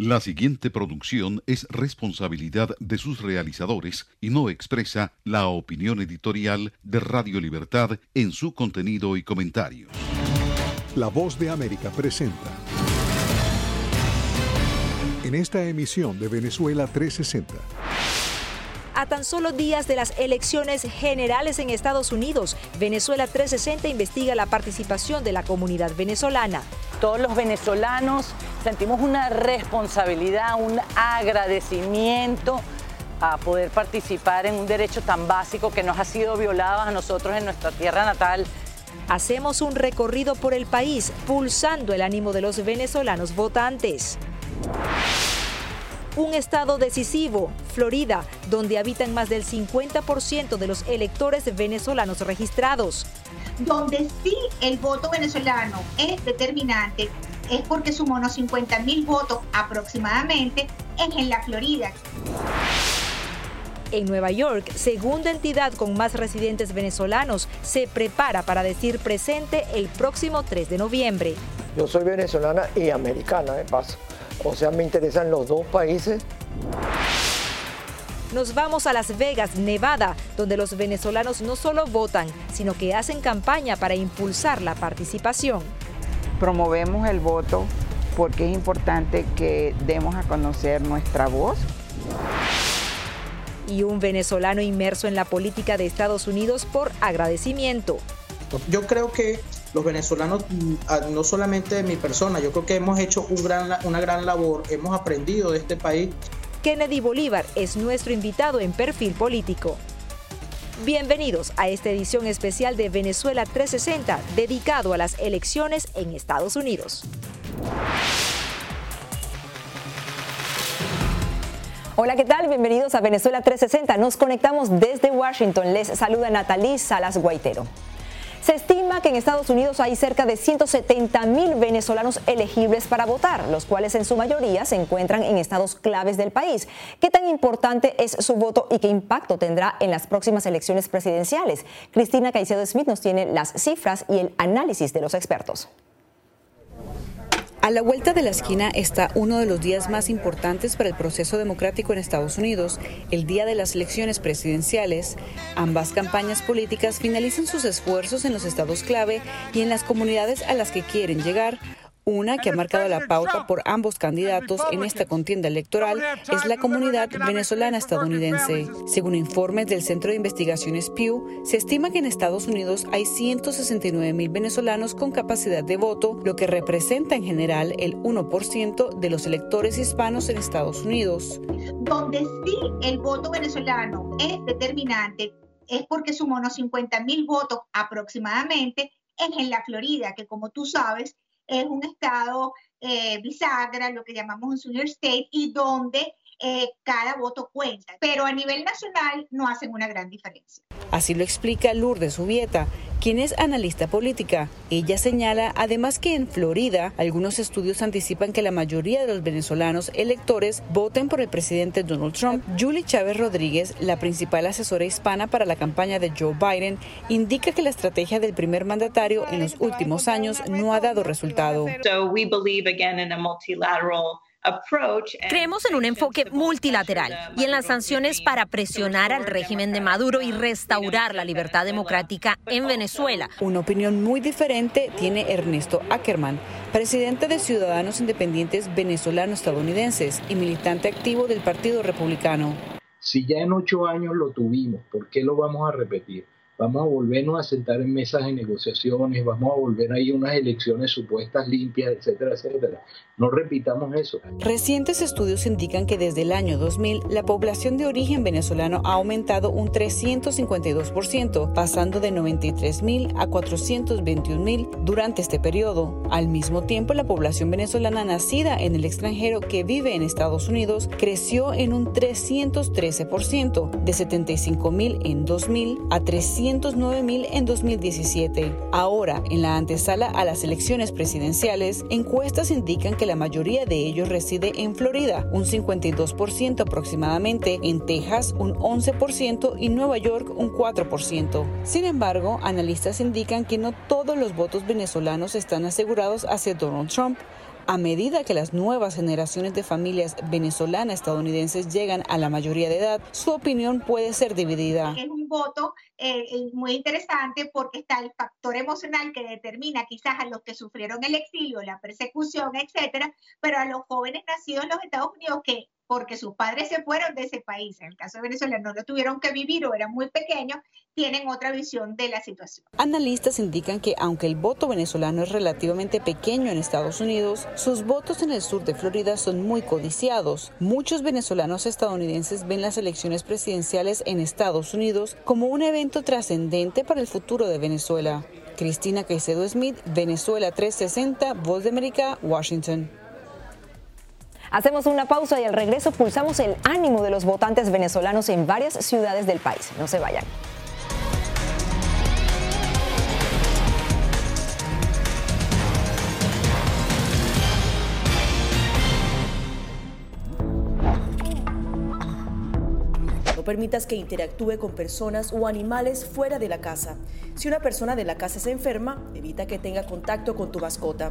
La siguiente producción es responsabilidad de sus realizadores y no expresa la opinión editorial de Radio Libertad en su contenido y comentarios. La voz de América presenta. En esta emisión de Venezuela 360 a tan solo días de las elecciones generales en Estados Unidos, Venezuela 360 investiga la participación de la comunidad venezolana. Todos los venezolanos sentimos una responsabilidad, un agradecimiento a poder participar en un derecho tan básico que nos ha sido violado a nosotros en nuestra tierra natal. Hacemos un recorrido por el país pulsando el ánimo de los venezolanos votantes un estado decisivo, Florida, donde habitan más del 50% de los electores venezolanos registrados. Donde sí el voto venezolano es determinante es porque sumó unos 50 mil votos aproximadamente es en la Florida. En Nueva York, segunda entidad con más residentes venezolanos, se prepara para decir presente el próximo 3 de noviembre. Yo soy venezolana y americana, de paso. O sea, me interesan los dos países. Nos vamos a Las Vegas, Nevada, donde los venezolanos no solo votan, sino que hacen campaña para impulsar la participación. Promovemos el voto porque es importante que demos a conocer nuestra voz. Y un venezolano inmerso en la política de Estados Unidos por agradecimiento. Yo creo que los venezolanos, mm, no solamente mi persona, yo creo que hemos hecho un gran, una gran labor, hemos aprendido de este país. Kennedy Bolívar es nuestro invitado en Perfil Político. Bienvenidos a esta edición especial de Venezuela 360 dedicado a las elecciones en Estados Unidos. Hola, ¿qué tal? Bienvenidos a Venezuela 360. Nos conectamos desde Washington. Les saluda Natalie Salas Guaitero. Se estima que en Estados Unidos hay cerca de 170 mil venezolanos elegibles para votar, los cuales en su mayoría se encuentran en estados claves del país. ¿Qué tan importante es su voto y qué impacto tendrá en las próximas elecciones presidenciales? Cristina Caicedo Smith nos tiene las cifras y el análisis de los expertos. A la vuelta de la esquina está uno de los días más importantes para el proceso democrático en Estados Unidos, el día de las elecciones presidenciales. Ambas campañas políticas finalizan sus esfuerzos en los estados clave y en las comunidades a las que quieren llegar, una que ha marcado la pauta por ambos candidatos en esta contienda electoral es la comunidad venezolana estadounidense. Según informes del Centro de Investigaciones Pew, se estima que en Estados Unidos hay 169 mil venezolanos con capacidad de voto, lo que representa en general el 1% de los electores hispanos en Estados Unidos. Donde sí el voto venezolano es determinante es porque sumó unos 50 mil votos aproximadamente, es en la Florida, que como tú sabes es un estado eh, bisagra, lo que llamamos un senior state, y donde eh, cada voto cuenta. Pero a nivel nacional no hacen una gran diferencia. Así lo explica Lourdes Subieta, quien es analista política. Ella señala además que en Florida algunos estudios anticipan que la mayoría de los venezolanos electores voten por el presidente Donald Trump. Julie Chávez Rodríguez, la principal asesora hispana para la campaña de Joe Biden, indica que la estrategia del primer mandatario en los últimos años no ha dado resultado. Creemos en un enfoque multilateral y en las sanciones para presionar al régimen de Maduro y restaurar la libertad democrática en Venezuela. Una opinión muy diferente tiene Ernesto Ackerman, presidente de Ciudadanos Independientes Venezolanos Estadounidenses y militante activo del Partido Republicano. Si ya en ocho años lo tuvimos, ¿por qué lo vamos a repetir? vamos a volvernos a sentar en mesas de negociaciones, vamos a volver a ir a unas elecciones supuestas limpias, etcétera, etcétera. No repitamos eso. Recientes estudios indican que desde el año 2000 la población de origen venezolano ha aumentado un 352%, pasando de 93.000 a 421.000 durante este periodo. Al mismo tiempo, la población venezolana nacida en el extranjero que vive en Estados Unidos creció en un 313%, de 75.000 en 2000 a 300 mil en 2017. Ahora, en la antesala a las elecciones presidenciales, encuestas indican que la mayoría de ellos reside en Florida, un 52% aproximadamente, en Texas un 11% y Nueva York un 4%. Sin embargo, analistas indican que no todos los votos venezolanos están asegurados hacia Donald Trump. A medida que las nuevas generaciones de familias venezolanas estadounidenses llegan a la mayoría de edad, su opinión puede ser dividida. Es un voto eh, muy interesante porque está el factor emocional que determina quizás a los que sufrieron el exilio, la persecución, etcétera, pero a los jóvenes nacidos en los Estados Unidos que porque sus padres se fueron de ese país, en el caso de Venezuela no lo tuvieron que vivir o eran muy pequeños, tienen otra visión de la situación. Analistas indican que aunque el voto venezolano es relativamente pequeño en Estados Unidos, sus votos en el sur de Florida son muy codiciados. Muchos venezolanos estadounidenses ven las elecciones presidenciales en Estados Unidos como un evento trascendente para el futuro de Venezuela. Cristina Caicedo Smith, Venezuela 360, Voz de América, Washington. Hacemos una pausa y al regreso pulsamos el ánimo de los votantes venezolanos en varias ciudades del país. No se vayan. No permitas que interactúe con personas o animales fuera de la casa. Si una persona de la casa se enferma, evita que tenga contacto con tu mascota.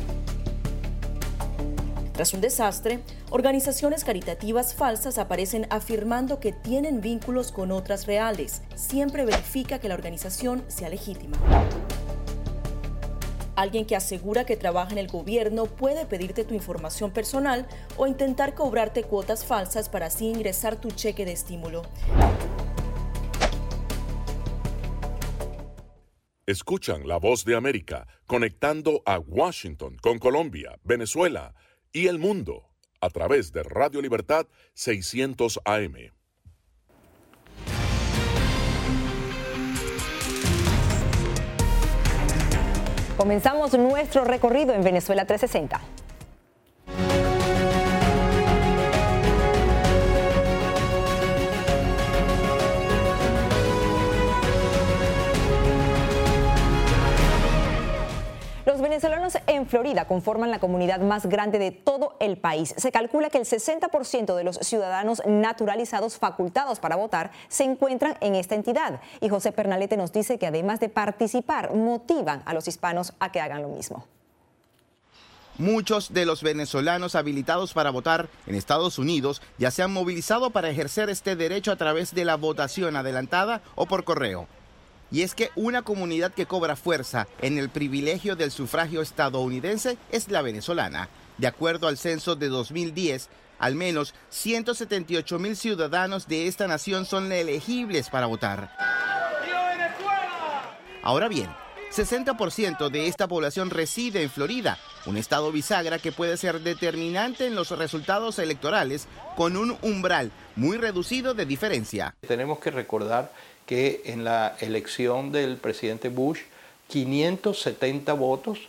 Tras un desastre, organizaciones caritativas falsas aparecen afirmando que tienen vínculos con otras reales. Siempre verifica que la organización sea legítima. Alguien que asegura que trabaja en el gobierno puede pedirte tu información personal o intentar cobrarte cuotas falsas para así ingresar tu cheque de estímulo. Escuchan la voz de América conectando a Washington con Colombia, Venezuela y el mundo a través de Radio Libertad 600 AM. Comenzamos nuestro recorrido en Venezuela 360. Los venezolanos en Florida conforman la comunidad más grande de todo el país. Se calcula que el 60% de los ciudadanos naturalizados facultados para votar se encuentran en esta entidad. Y José Pernalete nos dice que además de participar, motivan a los hispanos a que hagan lo mismo. Muchos de los venezolanos habilitados para votar en Estados Unidos ya se han movilizado para ejercer este derecho a través de la votación adelantada o por correo. Y es que una comunidad que cobra fuerza en el privilegio del sufragio estadounidense es la venezolana. De acuerdo al censo de 2010, al menos 178 mil ciudadanos de esta nación son elegibles para votar. Ahora bien, 60% de esta población reside en Florida, un estado bisagra que puede ser determinante en los resultados electorales con un umbral muy reducido de diferencia. Tenemos que recordar que en la elección del presidente Bush, 570 votos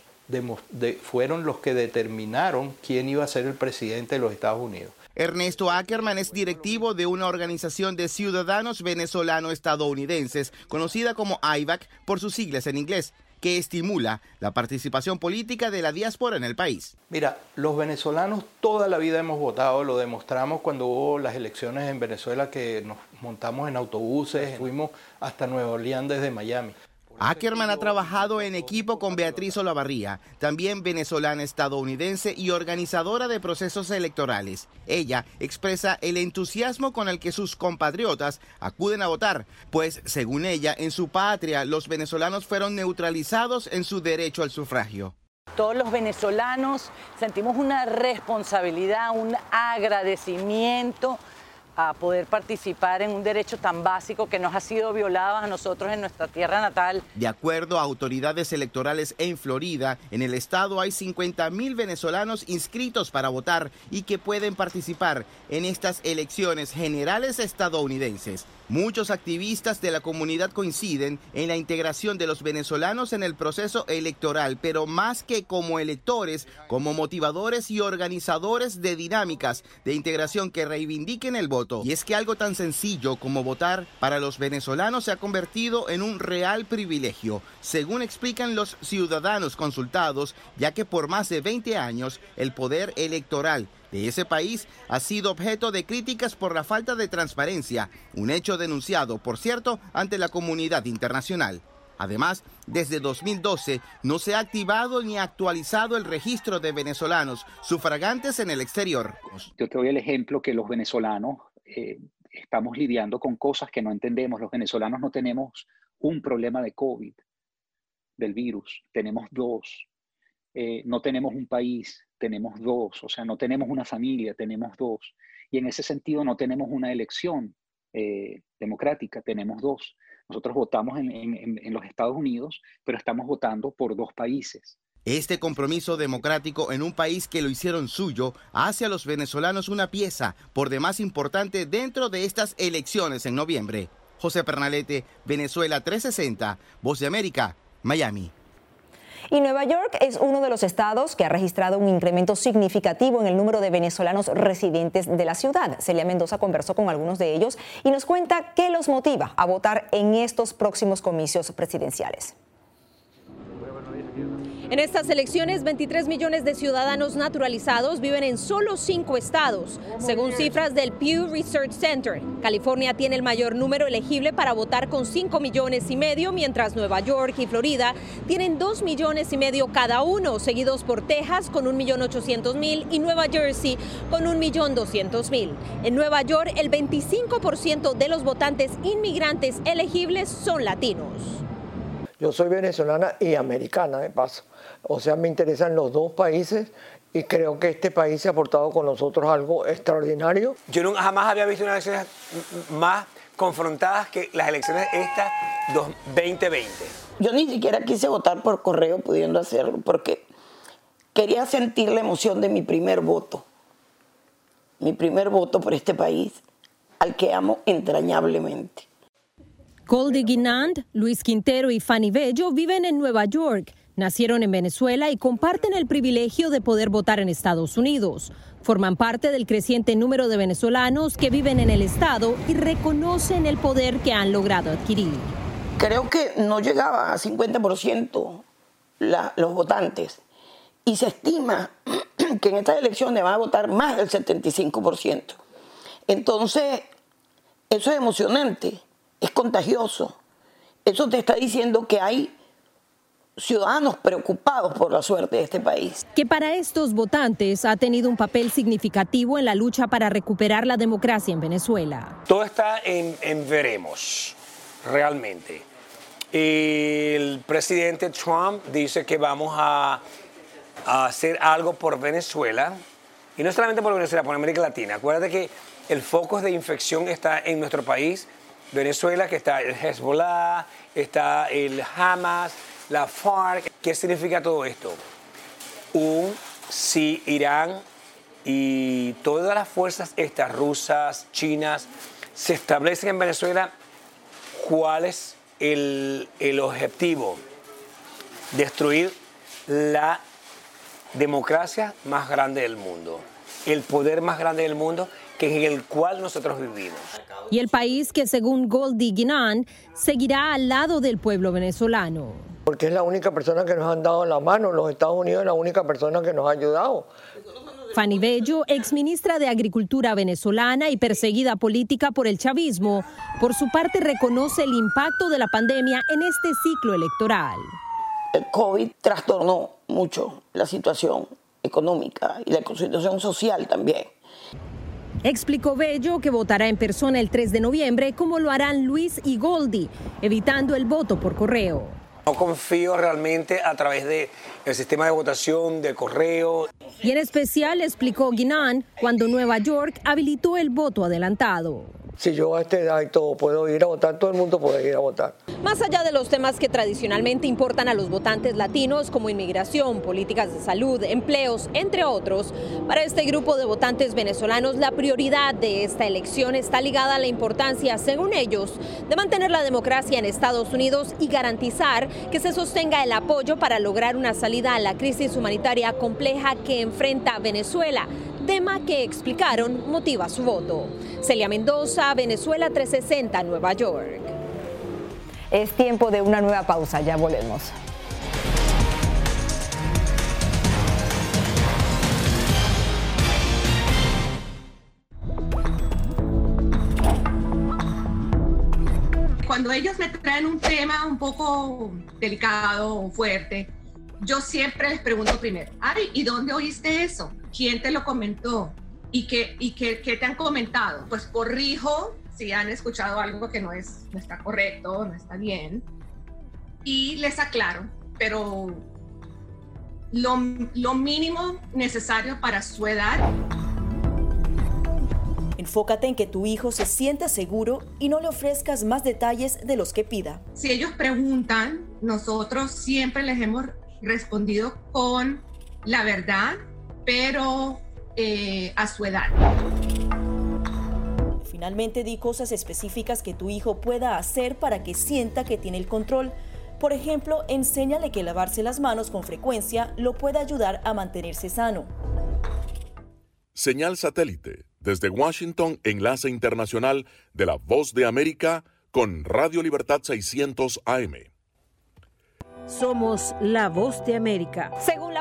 fueron los que determinaron quién iba a ser el presidente de los Estados Unidos. Ernesto Ackerman es directivo de una organización de ciudadanos venezolano-estadounidenses, conocida como IVAC por sus siglas en inglés, que estimula la participación política de la diáspora en el país. Mira, los venezolanos toda la vida hemos votado, lo demostramos cuando hubo las elecciones en Venezuela que nos montamos en autobuses, fuimos hasta Nueva Orleans desde Miami. Ackerman ha trabajado en equipo con Beatriz Olavarría, también venezolana estadounidense y organizadora de procesos electorales. Ella expresa el entusiasmo con el que sus compatriotas acuden a votar, pues según ella, en su patria los venezolanos fueron neutralizados en su derecho al sufragio. Todos los venezolanos sentimos una responsabilidad, un agradecimiento a poder participar en un derecho tan básico que nos ha sido violado a nosotros en nuestra tierra natal. De acuerdo a autoridades electorales en Florida, en el estado hay 50 mil venezolanos inscritos para votar y que pueden participar en estas elecciones generales estadounidenses. Muchos activistas de la comunidad coinciden en la integración de los venezolanos en el proceso electoral, pero más que como electores, como motivadores y organizadores de dinámicas de integración que reivindiquen el voto. Y es que algo tan sencillo como votar para los venezolanos se ha convertido en un real privilegio, según explican los ciudadanos consultados, ya que por más de 20 años el poder electoral de ese país ha sido objeto de críticas por la falta de transparencia, un hecho denunciado, por cierto, ante la comunidad internacional. Además, desde 2012 no se ha activado ni actualizado el registro de venezolanos sufragantes en el exterior. Yo te doy el ejemplo que los venezolanos eh, estamos lidiando con cosas que no entendemos. Los venezolanos no tenemos un problema de COVID, del virus, tenemos dos. Eh, no tenemos un país, tenemos dos, o sea, no tenemos una familia, tenemos dos. Y en ese sentido no tenemos una elección eh, democrática, tenemos dos. Nosotros votamos en, en los Estados Unidos, pero estamos votando por dos países. Este compromiso democrático en un país que lo hicieron suyo hace a los venezolanos una pieza por demás importante dentro de estas elecciones en noviembre. José Pernalete, Venezuela 360, Voz de América, Miami. Y Nueva York es uno de los estados que ha registrado un incremento significativo en el número de venezolanos residentes de la ciudad. Celia Mendoza conversó con algunos de ellos y nos cuenta qué los motiva a votar en estos próximos comicios presidenciales. En estas elecciones, 23 millones de ciudadanos naturalizados viven en solo cinco estados, según cifras del Pew Research Center. California tiene el mayor número elegible para votar con 5 millones y medio, mientras Nueva York y Florida tienen 2 millones y medio cada uno, seguidos por Texas con 1.800.000 y Nueva Jersey con 1.200.000. En Nueva York, el 25% de los votantes inmigrantes elegibles son latinos. Yo soy venezolana y americana, de paso. O sea, me interesan los dos países y creo que este país se ha aportado con nosotros algo extraordinario. Yo nunca, jamás había visto unas elecciones más confrontadas que las elecciones estas 2020. Yo ni siquiera quise votar por correo pudiendo hacerlo porque quería sentir la emoción de mi primer voto. Mi primer voto por este país al que amo entrañablemente. Goldie Guinand, Luis Quintero y Fanny Bello viven en Nueva York Nacieron en Venezuela y comparten el privilegio de poder votar en Estados Unidos. Forman parte del creciente número de venezolanos que viven en el Estado y reconocen el poder que han logrado adquirir. Creo que no llegaba a 50% los votantes y se estima que en estas elecciones van a votar más del 75%. Entonces, eso es emocionante, es contagioso. Eso te está diciendo que hay ciudadanos preocupados por la suerte de este país. Que para estos votantes ha tenido un papel significativo en la lucha para recuperar la democracia en Venezuela. Todo está en, veremos, realmente. El presidente Trump dice que vamos a, a hacer algo por Venezuela, y no solamente por Venezuela, por América Latina. Acuérdate que el foco de infección está en nuestro país, Venezuela, que está el Hezbollah, está el Hamas, la FARC. ¿Qué significa todo esto? Un, si Irán y todas las fuerzas estas, rusas, chinas, se establecen en Venezuela, ¿cuál es el, el objetivo? Destruir la democracia más grande del mundo, el poder más grande del mundo que en el cual nosotros vivimos. Y el país que según Goldie Guinan seguirá al lado del pueblo venezolano porque es la única persona que nos han dado la mano. Los Estados Unidos es la única persona que nos ha ayudado. Fanny Bello, exministra de Agricultura venezolana y perseguida política por el chavismo, por su parte reconoce el impacto de la pandemia en este ciclo electoral. El COVID trastornó mucho la situación económica y la situación social también. Explicó Bello que votará en persona el 3 de noviembre, como lo harán Luis y Goldi, evitando el voto por correo. No confío realmente a través del el sistema de votación, de correo. Y en especial explicó Guinan cuando Nueva York habilitó el voto adelantado. Si yo a esta edad y todo puedo ir a votar, todo el mundo puede ir a votar. Más allá de los temas que tradicionalmente importan a los votantes latinos, como inmigración, políticas de salud, empleos, entre otros, para este grupo de votantes venezolanos la prioridad de esta elección está ligada a la importancia, según ellos, de mantener la democracia en Estados Unidos y garantizar que se sostenga el apoyo para lograr una salida a la crisis humanitaria compleja que enfrenta Venezuela tema que explicaron motiva su voto. Celia Mendoza, Venezuela 360, Nueva York. Es tiempo de una nueva pausa, ya volvemos. Cuando ellos me traen un tema un poco delicado o fuerte, yo siempre les pregunto primero, ay, ¿y dónde oíste eso? ¿Quién te lo comentó? ¿Y qué, y qué, qué te han comentado? Pues corrijo si han escuchado algo que no, es, no está correcto, no está bien, y les aclaro, pero lo, lo mínimo necesario para su edad. Enfócate en que tu hijo se sienta seguro y no le ofrezcas más detalles de los que pida. Si ellos preguntan, nosotros siempre les hemos respondido con la verdad, pero eh, a su edad. Finalmente di cosas específicas que tu hijo pueda hacer para que sienta que tiene el control. Por ejemplo, enséñale que lavarse las manos con frecuencia lo puede ayudar a mantenerse sano. Señal satélite desde Washington, enlace internacional de la Voz de América con Radio Libertad 600 AM. Somos la voz de América. Según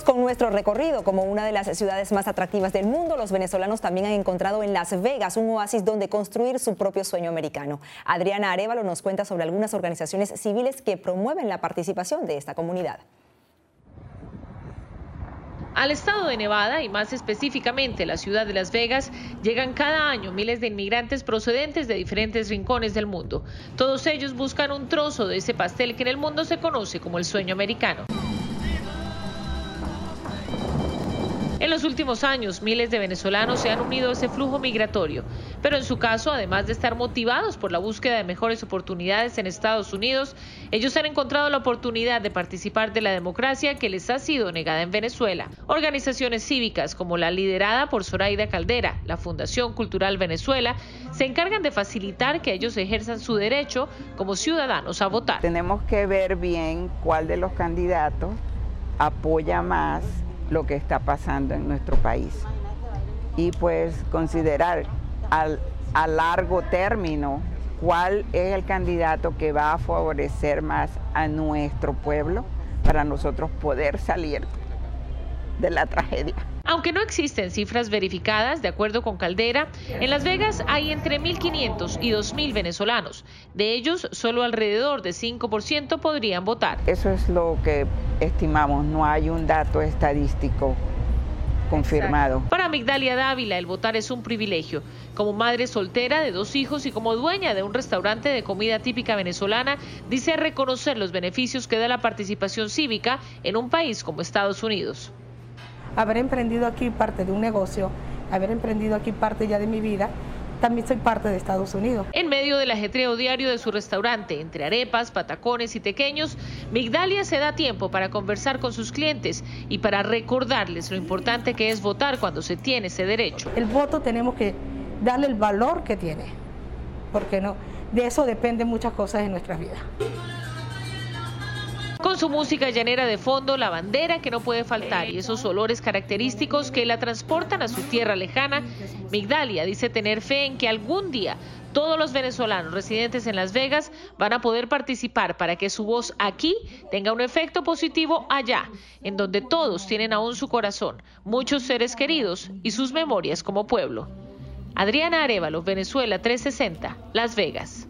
Seguimos con nuestro recorrido. Como una de las ciudades más atractivas del mundo, los venezolanos también han encontrado en Las Vegas un oasis donde construir su propio sueño americano. Adriana Arevalo nos cuenta sobre algunas organizaciones civiles que promueven la participación de esta comunidad. Al estado de Nevada y más específicamente la ciudad de Las Vegas llegan cada año miles de inmigrantes procedentes de diferentes rincones del mundo. Todos ellos buscan un trozo de ese pastel que en el mundo se conoce como el sueño americano. En los últimos años, miles de venezolanos se han unido a ese flujo migratorio, pero en su caso, además de estar motivados por la búsqueda de mejores oportunidades en Estados Unidos, ellos han encontrado la oportunidad de participar de la democracia que les ha sido negada en Venezuela. Organizaciones cívicas como la liderada por Zoraida Caldera, la Fundación Cultural Venezuela, se encargan de facilitar que ellos ejerzan su derecho como ciudadanos a votar. Tenemos que ver bien cuál de los candidatos apoya más lo que está pasando en nuestro país. Y pues considerar al, a largo término cuál es el candidato que va a favorecer más a nuestro pueblo para nosotros poder salir de la tragedia. Aunque no existen cifras verificadas, de acuerdo con Caldera, en Las Vegas hay entre 1.500 y 2.000 venezolanos. De ellos, solo alrededor de 5% podrían votar. Eso es lo que estimamos, no hay un dato estadístico confirmado. Para Migdalia Dávila, el votar es un privilegio. Como madre soltera de dos hijos y como dueña de un restaurante de comida típica venezolana, dice reconocer los beneficios que da la participación cívica en un país como Estados Unidos. Haber emprendido aquí parte de un negocio, haber emprendido aquí parte ya de mi vida, también soy parte de Estados Unidos. En medio del ajetreo diario de su restaurante, entre arepas, patacones y tequeños, Migdalia se da tiempo para conversar con sus clientes y para recordarles lo importante que es votar cuando se tiene ese derecho. El voto tenemos que darle el valor que tiene, porque no, de eso dependen muchas cosas en nuestras vidas. Con su música llanera de fondo, la bandera que no puede faltar y esos olores característicos que la transportan a su tierra lejana, Migdalia dice tener fe en que algún día todos los venezolanos residentes en Las Vegas van a poder participar para que su voz aquí tenga un efecto positivo allá, en donde todos tienen aún su corazón, muchos seres queridos y sus memorias como pueblo. Adriana Arevalo, Venezuela 360, Las Vegas.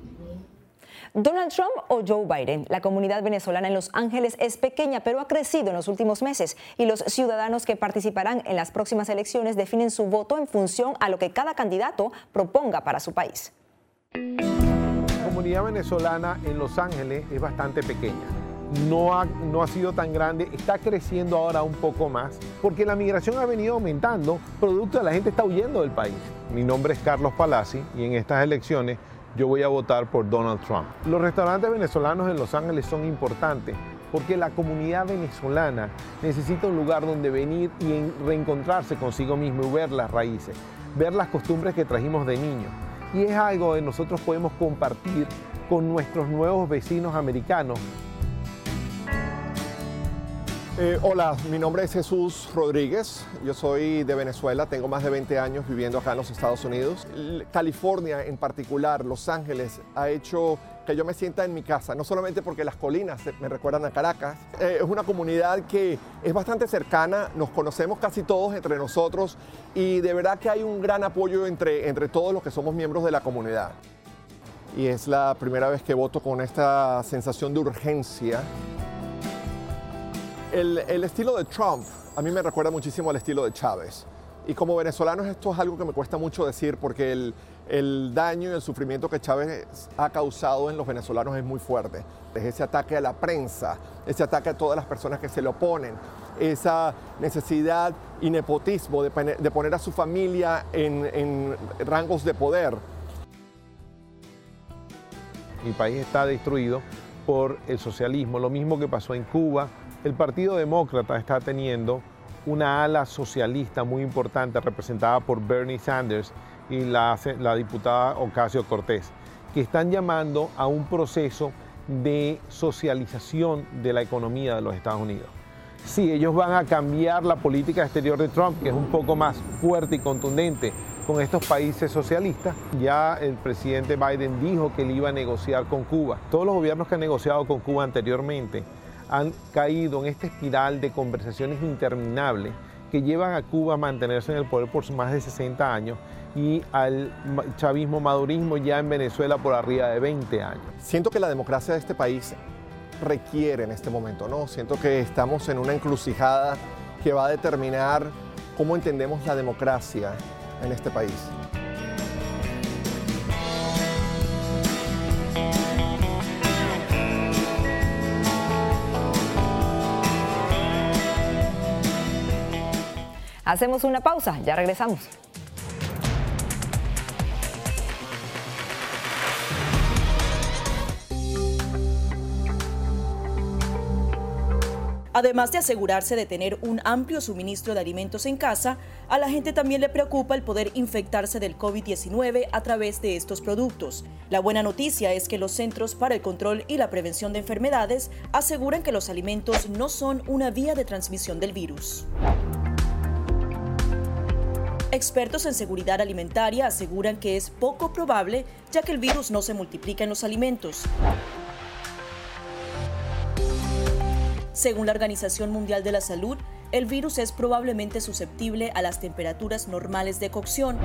Donald Trump o Joe Biden. La comunidad venezolana en Los Ángeles es pequeña, pero ha crecido en los últimos meses y los ciudadanos que participarán en las próximas elecciones definen su voto en función a lo que cada candidato proponga para su país. La comunidad venezolana en Los Ángeles es bastante pequeña. No ha, no ha sido tan grande, está creciendo ahora un poco más, porque la migración ha venido aumentando, producto de la gente está huyendo del país. Mi nombre es Carlos Palazzi y en estas elecciones yo voy a votar por Donald Trump. Los restaurantes venezolanos en Los Ángeles son importantes porque la comunidad venezolana necesita un lugar donde venir y reencontrarse consigo mismo y ver las raíces, ver las costumbres que trajimos de niños. Y es algo que nosotros podemos compartir con nuestros nuevos vecinos americanos eh, hola, mi nombre es Jesús Rodríguez, yo soy de Venezuela, tengo más de 20 años viviendo acá en los Estados Unidos. California en particular, Los Ángeles, ha hecho que yo me sienta en mi casa, no solamente porque las colinas me recuerdan a Caracas, eh, es una comunidad que es bastante cercana, nos conocemos casi todos entre nosotros y de verdad que hay un gran apoyo entre, entre todos los que somos miembros de la comunidad. Y es la primera vez que voto con esta sensación de urgencia el, estilo de Trump a mí me recuerda muchísimo al estilo de Chávez. Y como venezolanos esto es algo que me cuesta mucho decir porque el, daño y el sufrimiento que Chávez ha causado en los venezolanos es muy fuerte. Es ese ataque a la prensa, ese ataque a todas las personas que se le oponen, esa necesidad y nepotismo de, poner a su familia en, en rangos de poder. Mi país está destruido por el socialismo, lo mismo que pasó en Cuba, el Partido Demócrata está teniendo una ala socialista muy importante representada por Bernie Sanders y la, diputada Ocasio Cortés, que están llamando a un proceso de socialización de la economía de los Estados Unidos. Sí, ellos van a cambiar la política exterior de Trump, que es un poco más fuerte y contundente con estos países socialistas. Ya el presidente Biden dijo que él iba a negociar con Cuba. Todos los gobiernos que han negociado con Cuba anteriormente han caído en esta espiral de conversaciones interminables que llevan a Cuba a mantenerse en el poder por más de 60 años y al chavismo madurismo ya en Venezuela por arriba de 20 años. Siento que la democracia de este país requiere en este momento, ¿no? Siento que estamos en una encrucijada que va a determinar cómo entendemos la democracia en este país. Hacemos una pausa, ya regresamos. Además de asegurarse de tener un amplio suministro de alimentos en casa, a la gente también le preocupa el poder infectarse del COVID-19 a través de estos productos. La buena noticia es que los Centros para el Control y la Prevención de Enfermedades aseguran que los alimentos no son una vía de transmisión del virus. Expertos en seguridad alimentaria aseguran que es poco probable ya que el virus no se multiplica en los alimentos. Según la Organización Mundial de la Salud, el virus es probablemente susceptible a las temperaturas normales de cocción.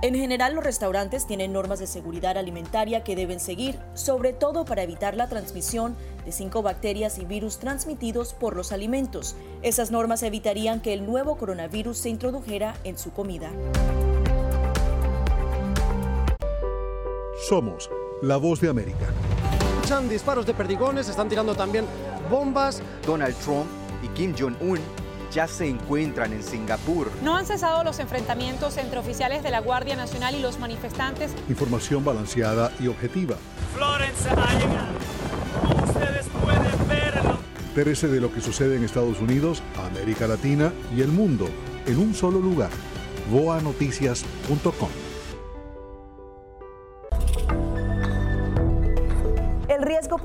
En general, los restaurantes tienen normas de seguridad alimentaria que deben seguir, sobre todo para evitar la transmisión de cinco bacterias y virus transmitidos por los alimentos. Esas normas evitarían que el nuevo coronavirus se introdujera en su comida. Somos la voz de América. Escuchan disparos de perdigones, están tirando también bombas. Donald Trump y Kim Jong-un ya se encuentran en Singapur. No han cesado los enfrentamientos entre oficiales de la Guardia Nacional y los manifestantes. Información balanceada y objetiva. Florence ha llegado. Como ustedes pueden verlo. Entérese de lo que sucede en Estados Unidos, América Latina y el mundo en un solo lugar. boanoticias.com.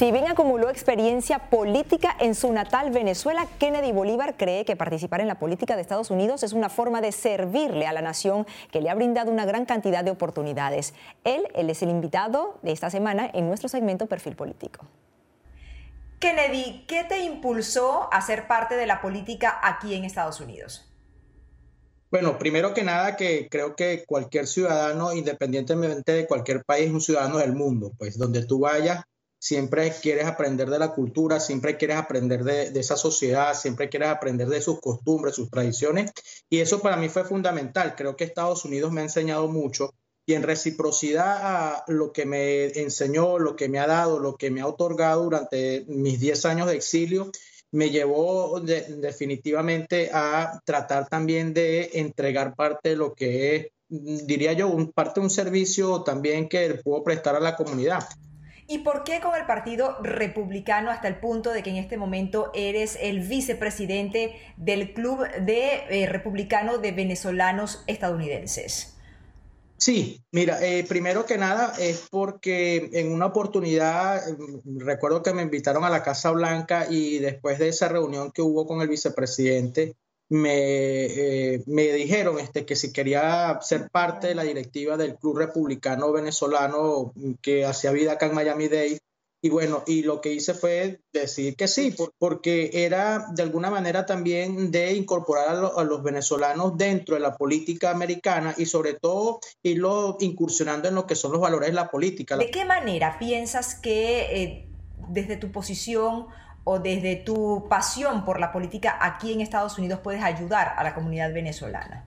Si bien acumuló experiencia política en su natal Venezuela, Kennedy Bolívar cree que participar en la política de Estados Unidos es una forma de servirle a la nación que le ha brindado una gran cantidad de oportunidades. Él, él es el invitado de esta semana en nuestro segmento Perfil Político. Kennedy, ¿qué te impulsó a ser parte de la política aquí en Estados Unidos? Bueno, primero que nada que creo que cualquier ciudadano, independientemente de cualquier país, es un ciudadano del mundo. Pues donde tú vayas, siempre quieres aprender de la cultura, siempre quieres aprender de, esa sociedad, siempre quieres aprender de sus costumbres, sus tradiciones. Y eso para mí fue fundamental. Creo que Estados Unidos me ha enseñado mucho y en reciprocidad a lo que me enseñó, lo que me ha dado, lo que me ha otorgado durante mis 10 años de exilio, me llevó definitivamente a tratar también de entregar parte de lo que es, diría yo, un, parte de un servicio también que puedo prestar a la comunidad. ¿Y por qué con el Partido Republicano hasta el punto de que en este momento eres el vicepresidente del Club de eh, Republicano de Venezolanos Estadounidenses? Sí, mira, eh, primero que nada es porque en una oportunidad, mm, recuerdo que me invitaron a la Casa Blanca y después de esa reunión que hubo con el vicepresidente, me, eh, me dijeron este, que si quería ser parte de la directiva del Club Republicano Venezolano que hacía vida acá en Miami-Dade. Y bueno, y lo que hice fue decir que sí, porque era de alguna manera también de incorporar a, los venezolanos dentro de la política americana y sobre todo irlo incursionando en lo que son los valores de la política. ¿De qué manera piensas que eh, desde tu posición o desde tu pasión por la política aquí en Estados Unidos puedes ayudar a la comunidad venezolana?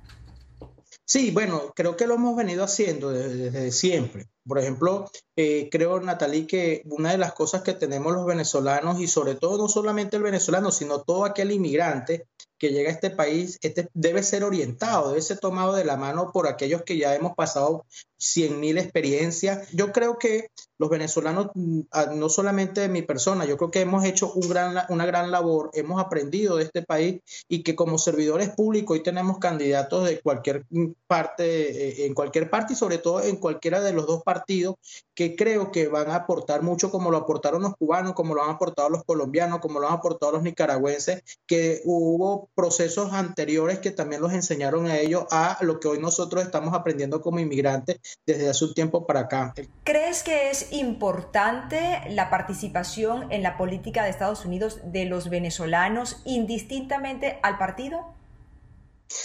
Sí, bueno, creo que lo hemos venido haciendo desde, siempre. Por ejemplo, eh, creo, Natalie, que una de las cosas que tenemos los venezolanos y sobre todo no solamente el venezolano, sino todo aquel inmigrante que llega a este país este debe ser orientado, debe ser tomado de la mano por aquellos que ya hemos pasado 100.000 experiencias. Yo creo que los venezolanos, mm, no solamente de mi persona, yo creo que hemos hecho un gran, una gran labor, hemos aprendido de este país y que como servidores públicos hoy tenemos candidatos de cualquier parte, eh, en cualquier parte y sobre todo en cualquiera de los dos partidos que creo que van a aportar mucho como lo aportaron los cubanos, como lo han aportado los colombianos, como lo han aportado los nicaragüenses, que hubo procesos anteriores que también los enseñaron a ellos a lo que hoy nosotros estamos aprendiendo como inmigrantes desde hace un tiempo para acá. ¿Crees que es importante la participación en la política de Estados Unidos de los venezolanos indistintamente al partido?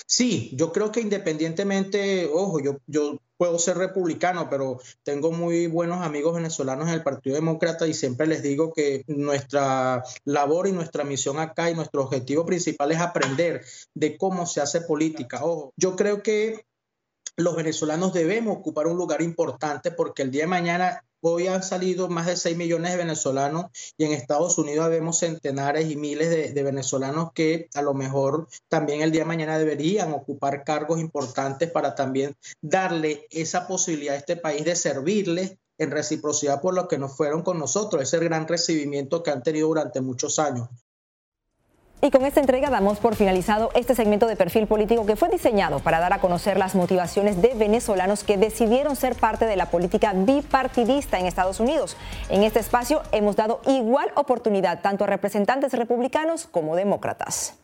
Sí, yo creo que independientemente, ojo, yo, yo puedo ser republicano, pero tengo muy buenos amigos venezolanos en el Partido Demócrata y siempre les digo que nuestra labor y nuestra misión acá y nuestro objetivo principal es aprender de cómo se hace política. Ojo, yo creo que los venezolanos debemos ocupar un lugar importante porque el día de mañana hoy han salido más de 6 millones de venezolanos y en Estados Unidos vemos centenares y miles de, venezolanos que a lo mejor también el día de mañana deberían ocupar cargos importantes para también darle esa posibilidad a este país de servirles en reciprocidad por lo que nos fueron con nosotros, ese gran recibimiento que han tenido durante muchos años. Y con esta entrega damos por finalizado este segmento de perfil político que fue diseñado para dar a conocer las motivaciones de venezolanos que decidieron ser parte de la política bipartidista en Estados Unidos. En este espacio hemos dado igual oportunidad tanto a representantes republicanos como demócratas.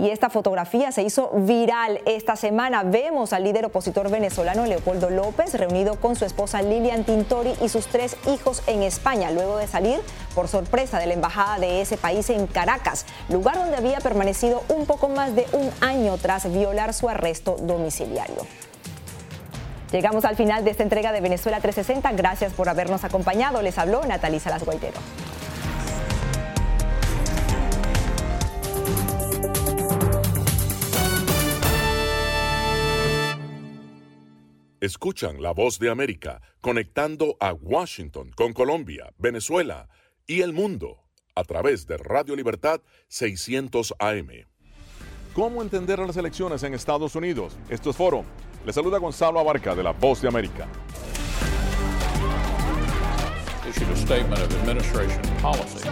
Y esta fotografía se hizo viral esta semana. Vemos al líder opositor venezolano Leopoldo López reunido con su esposa Lilian Tintori y sus tres hijos en España, luego de salir por sorpresa de la embajada de ese país en Caracas, lugar donde había permanecido un poco más de un año tras violar su arresto domiciliario. Llegamos al final de esta entrega de Venezuela 360. Gracias por habernos acompañado. Les habló Natalisa Las Guaitero. Escuchan la voz de América conectando a Washington con Colombia, Venezuela y el mundo a través de Radio Libertad 600 AM. ¿Cómo entender las elecciones en Estados Unidos? Esto es Foro. Le saluda Gonzalo Abarca de la Voz de América. Issued a statement of administration policy.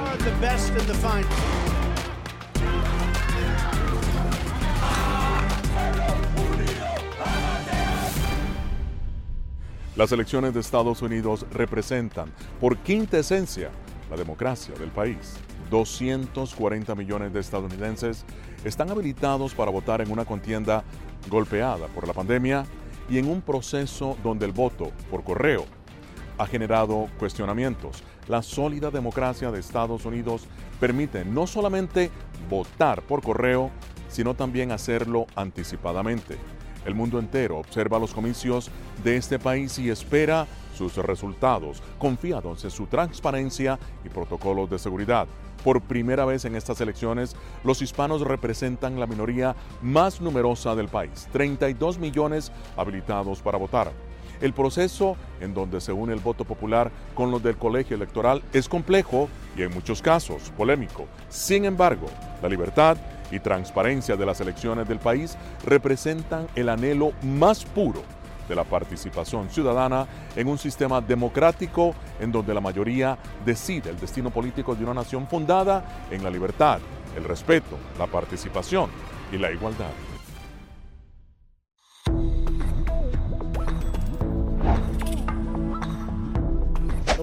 Las elecciones de Estados Unidos representan por quinta esencia la democracia del país. 240 millones de estadounidenses están habilitados para votar en una contienda golpeada por la pandemia y en un proceso donde el voto por correo ha generado cuestionamientos. La sólida democracia de Estados Unidos permite no solamente votar por correo, sino también hacerlo anticipadamente. El mundo entero observa los comicios de este país y espera sus resultados, confiados en su transparencia y protocolos de seguridad. Por primera vez en estas elecciones, los hispanos representan la minoría más numerosa del país, 32 millones habilitados para votar. El proceso en donde se une el voto popular con los del colegio electoral es complejo y en muchos casos polémico. Sin embargo, la libertad y transparencia de las elecciones del país representan el anhelo más puro de la participación ciudadana en un sistema democrático en donde la mayoría decide el destino político de una nación fundada en la libertad, el respeto, la participación y la igualdad.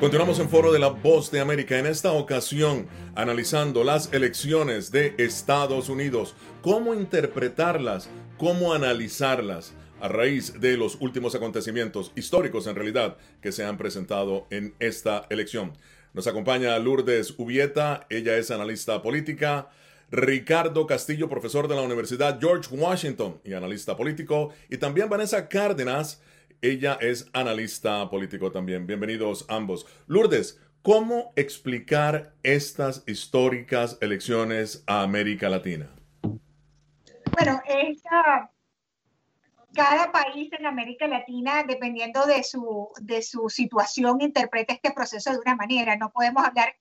Continuamos en Foro de la Voz de América, en esta ocasión analizando las elecciones de Estados Unidos, cómo interpretarlas, cómo analizarlas a raíz de los últimos acontecimientos históricos en realidad que se han presentado en esta elección. Nos acompaña Lourdes Ubieta, ella es analista política. Ricardo Castillo, profesor de la Universidad George Washington y analista político. Y también Vanessa Cárdenas, ella es analista político también. Bienvenidos ambos. Lourdes, ¿cómo explicar estas históricas elecciones a América Latina? Bueno, esta, cada país en América Latina, dependiendo de su, de su situación, interpreta este proceso de una manera. No podemos hablar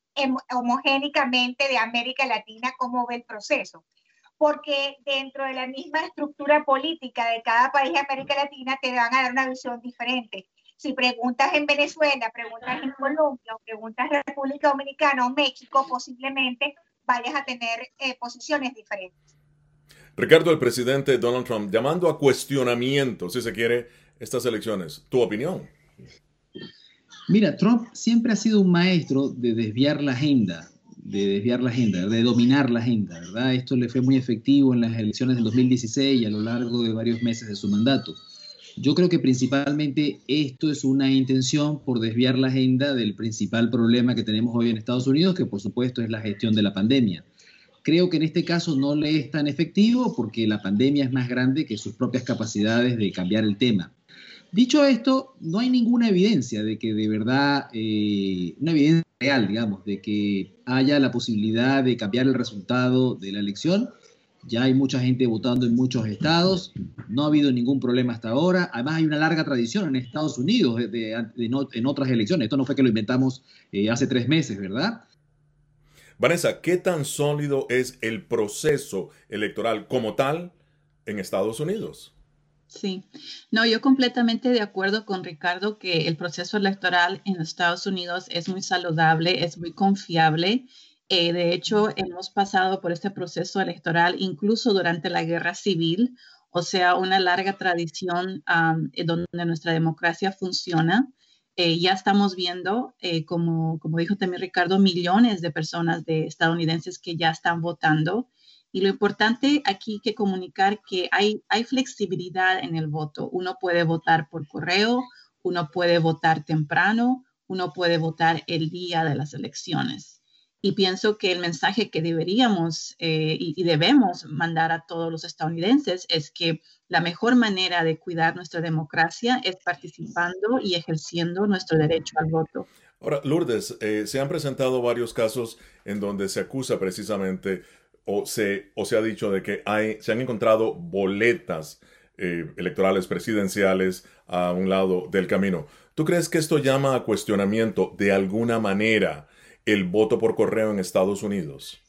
homogénicamente de América Latina cómo ve el proceso, porque dentro de la misma estructura política de cada país de América Latina te van a dar una visión diferente. Si preguntas en Venezuela, preguntas en Colombia, o preguntas en República Dominicana o México, posiblemente vayas a tener eh, posiciones diferentes. Ricardo, el presidente Donald Trump, llamando a cuestionamiento, si se quiere, estas elecciones. ¿Tu opinión? Mira, Trump siempre ha sido un maestro de desviar la agenda, de desviar la agenda, de dominar la agenda, ¿verdad? Esto le fue muy efectivo en las elecciones del 2016 y a lo largo de varios meses de su mandato. Yo creo que principalmente esto es una intención por desviar la agenda del principal problema que tenemos hoy en Estados Unidos, que por supuesto es la gestión de la pandemia. Creo que en este caso no le es tan efectivo porque la pandemia es más grande que sus propias capacidades de cambiar el tema. Dicho esto, no hay ninguna evidencia de que de verdad, eh, una evidencia real, digamos, de que haya la posibilidad de cambiar el resultado de la elección. Ya hay mucha gente votando en muchos estados, no ha habido ningún problema hasta ahora. Además, hay una larga tradición en Estados Unidos en otras elecciones. Esto no fue que lo inventamos eh, hace tres meses, ¿verdad? Vanessa, ¿qué tan sólido es el proceso electoral como tal en Estados Unidos? Sí, no, yo completamente de acuerdo con Ricardo que el proceso electoral en Estados Unidos es muy saludable, es muy confiable. Eh, de hecho, hemos pasado por este proceso electoral incluso durante la guerra civil, o sea, una larga tradición donde nuestra democracia funciona. Eh, ya estamos viendo, eh, como, como dijo también Ricardo, millones de personas de estadounidenses que ya están votando. Y lo importante aquí que comunicar que hay, hay flexibilidad en el voto. Uno puede votar por correo, uno puede votar temprano, uno puede votar el día de las elecciones. Y pienso que el mensaje que deberíamos eh, y, debemos mandar a todos los estadounidenses es que la mejor manera de cuidar nuestra democracia es participando y ejerciendo nuestro derecho al voto. Ahora, Lourdes, eh, se han presentado varios casos en donde se acusa precisamente o se, o se ha dicho de que hay, se han encontrado boletas eh, electorales presidenciales a un lado del camino. ¿Tú crees que esto llama a cuestionamiento de alguna manera el voto por correo en Estados Unidos?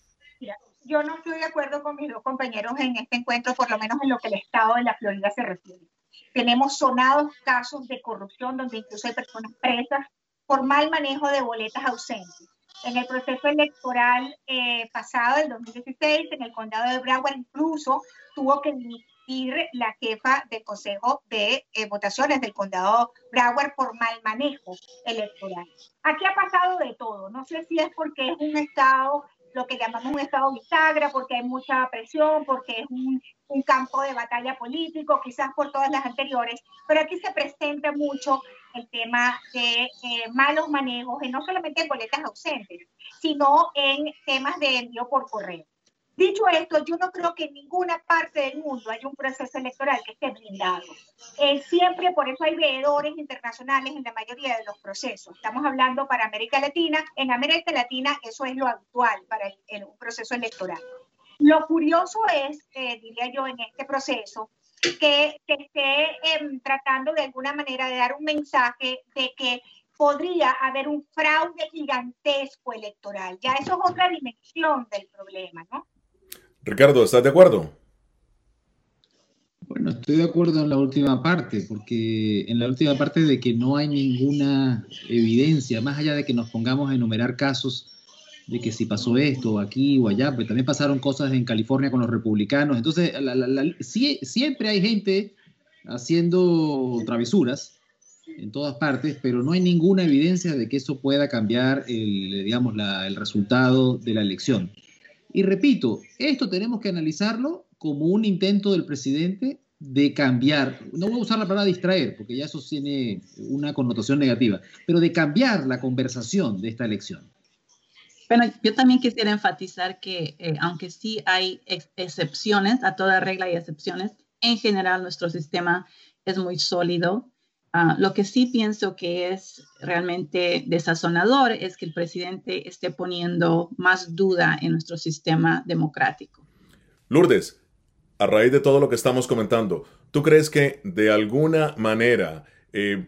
yo no estoy de acuerdo con mis dos compañeros en este encuentro, por lo menos en lo que el Estado de la Florida se refiere. Tenemos sonados casos de corrupción donde incluso hay personas presas por mal manejo de boletas ausentes. En el proceso electoral eh, pasado, del 2016, en el condado de Broward, incluso tuvo que dimitir la jefa del Consejo de eh, Votaciones del condado Broward por mal manejo electoral. Aquí ha pasado de todo. No sé si es porque es un estado lo que llamamos un estado bisagra, porque hay mucha presión, porque es un, campo de batalla político, quizás por todas las anteriores, pero aquí se presenta mucho el tema de eh, malos manejos, y no solamente en boletas ausentes, sino en temas de envío por correo. Dicho esto, yo no creo que en ninguna parte del mundo haya un proceso electoral que esté blindado. Eh, siempre, por eso hay veedores internacionales en la mayoría de los procesos. Estamos hablando para América Latina. En América Latina eso es lo actual para el, un proceso electoral. Lo curioso es, eh, diría yo, en este proceso, que, que esté em, tratando de alguna manera de dar un mensaje de que podría haber un fraude gigantesco electoral. Ya eso es otra dimensión del problema, ¿no? Ricardo, ¿estás de acuerdo? Bueno, estoy de acuerdo en la última parte, porque en la última parte de que no hay ninguna evidencia, más allá de que nos pongamos a enumerar casos de que si pasó esto aquí o allá, pues también pasaron cosas en California con los republicanos. Entonces, siempre hay gente haciendo travesuras en todas partes, pero no hay ninguna evidencia de que eso pueda cambiar el, digamos, el resultado de la elección. Y repito, esto tenemos que analizarlo como un intento del presidente de cambiar, no voy a usar la palabra distraer, porque ya eso tiene una connotación negativa, pero de cambiar la conversación de esta elección. Bueno, yo también quisiera enfatizar que eh, aunque sí hay excepciones, a toda regla hay excepciones, en general nuestro sistema es muy sólido. Ah, lo que sí pienso que es realmente desazonador es que el presidente esté poniendo más duda en nuestro sistema democrático. Lourdes, a raíz de todo lo que estamos comentando, ¿tú crees que de alguna manera eh,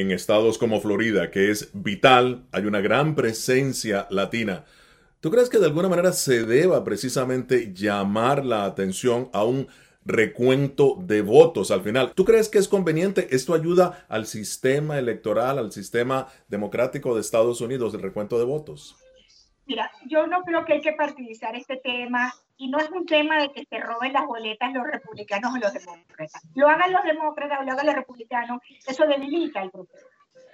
en estados como Florida, que es vital, hay una gran presencia latina. ¿Tú crees que de alguna manera se deba precisamente llamar la atención a un recuento de votos al final? ¿Tú crees que es conveniente? ¿Esto ayuda al sistema electoral, al sistema democrático de Estados Unidos, el recuento de votos? Mira, yo no creo que hay que partidizar este tema y no es un tema de que se roben las boletas los republicanos o los demócratas. Lo hagan los demócratas o lo hagan los republicanos, eso debilita el proceso.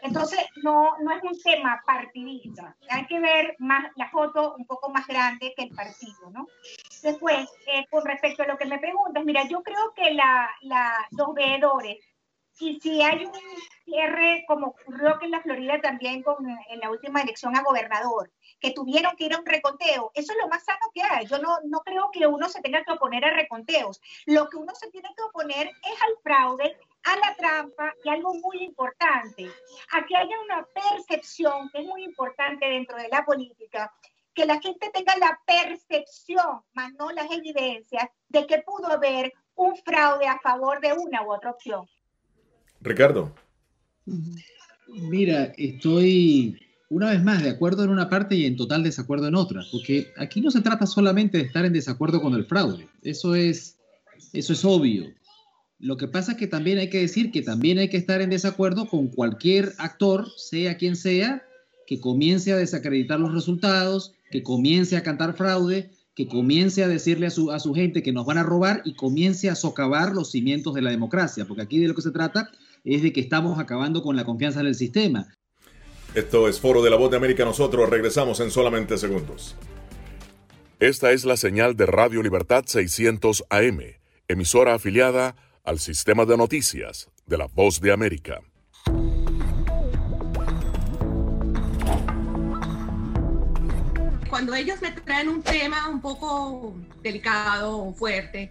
Entonces, no, no es un tema partidista. Hay que ver más la foto un poco más grande que el partido, ¿no? Después, eh, con respecto a lo que me preguntas, mira, yo creo que la, la, los veedores y si hay un cierre, como ocurrió que en la Florida también con, en la última elección a gobernador, que tuvieron que ir a un reconteo, eso es lo más sano que hay. Yo no, no creo que uno se tenga que oponer a reconteos. Lo que uno se tiene que oponer es al fraude, a la trampa y algo muy importante, a que haya una percepción que es muy importante dentro de la política, que la gente tenga la percepción, más no las evidencias, de que pudo haber un fraude a favor de una u otra opción. Ricardo. Mira, estoy una vez más de acuerdo en una parte y en total desacuerdo en otra, porque aquí no se trata solamente de estar en desacuerdo con el fraude, eso es, eso es obvio. Lo que pasa es que también hay que decir que también hay que estar en desacuerdo con cualquier actor, sea quien sea, que comience a desacreditar los resultados, que comience a cantar fraude, que comience a decirle a su, a su gente que nos van a robar y comience a socavar los cimientos de la democracia, porque aquí de lo que se trata es de que estamos acabando con la confianza en el sistema. Esto es Foro de la Voz de América. Nosotros regresamos en solamente segundos. Esta es la señal de Radio Libertad 600 AM, emisora afiliada al sistema de noticias de la Voz de América. Cuando ellos me traen un tema un poco delicado o fuerte,